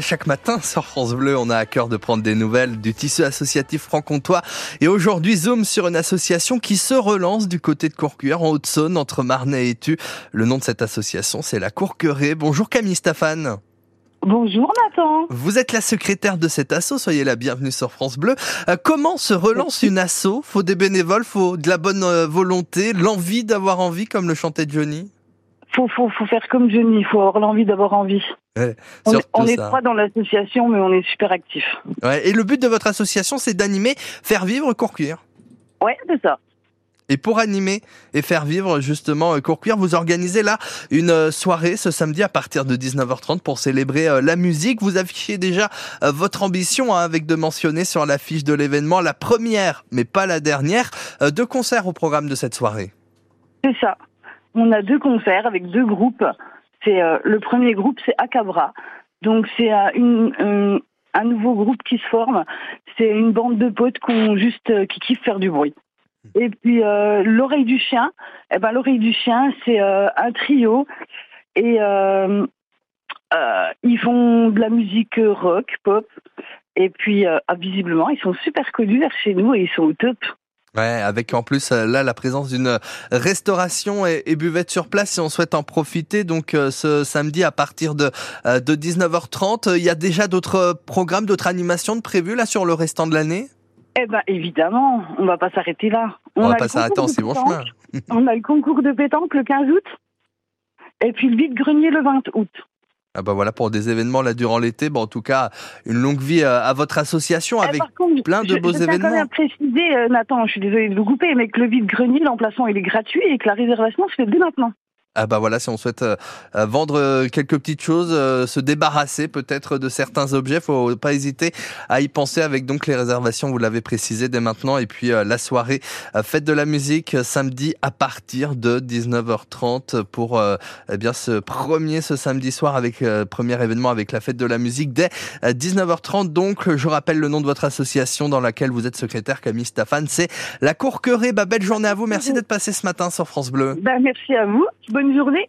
Chaque matin sur France Bleu, on a à cœur de prendre des nouvelles du tissu associatif franc-comtois. Et aujourd'hui, zoom sur une association qui se relance du côté de Courcuère, en Haute-Saône, entre Marnay et Tu. Le nom de cette association, c'est la Courquerée. Bonjour Camille Stéphane. Bonjour Nathan. Vous êtes la secrétaire de cet asso, soyez la bienvenue sur France Bleu. Euh, comment se relance une asso Faut des bénévoles, faut de la bonne euh, volonté, l'envie d'avoir envie, comme le chantait Johnny? Faut, faut, faut faire comme Johnny, il faut avoir l'envie d'avoir envie. on, est trois dans l'association, mais on est super actifs. et le but de votre association, c'est d'animer, faire vivre Courcuire. Ouais, c'est ça. Et pour animer et faire vivre justement euh, Courcuire, vous organisez là une euh, soirée ce samedi à partir de 19h30 pour célébrer euh, la musique. Vous affichez déjà votre ambition hein, avec de mentionner sur l'affiche de l'événement la première, mais pas la dernière, deux concerts au programme de cette soirée. C'est ça on a deux concerts avec deux groupes. C'est euh, le premier groupe, c'est Acabra. Donc c'est euh, un nouveau groupe qui se forme. C'est une bande de potes qui juste euh, qui kiffent faire du bruit. Et puis l'oreille du chien. Eh ben l'oreille du chien, c'est un trio et ils font de la musique rock, pop. Et puis ah, visiblement, ils sont super connus vers chez nous et ils sont au top. Ouais, avec en plus euh, là la présence d'une restauration et, buvette sur place si on souhaite en profiter. Donc euh, ce samedi à partir de, euh, de 19h30, il y a déjà d'autres programmes, d'autres animations de prévues là sur le restant de l'année? Eh ben évidemment, on va pas s'arrêter là. On, on va pas s'arrêter en si bon chemin. on a le concours de pétanque le 15 août et puis le vide-grenier le 20 août. Ah bah voilà pour des événements là durant l'été. Bon, en tout cas, une longue vie euh, à, votre association eh, avec plein de beaux événements. Je quand même préciser, euh, Nathan, je suis désolée de vous couper, mais que le vide-grenier, l'emplacement, il est gratuit et que la réservation se fait dès maintenant. Ah bah voilà, si on souhaite euh, euh, vendre euh, quelques petites choses, se débarrasser peut-être de certains objets, faut pas hésiter à y penser avec donc les réservations, vous l'avez précisé dès maintenant, et puis la soirée fête de la musique samedi à partir de 19h30 pour eh bien ce premier ce samedi soir avec premier événement avec la fête de la musique dès 19h30. Donc je rappelle le nom de votre association dans laquelle vous êtes secrétaire Camille Stéphane, c'est la Courquerée. Bah, belle journée à vous, merci d'être passé ce matin sur France Bleu. Bah, merci à vous. Bonne journée.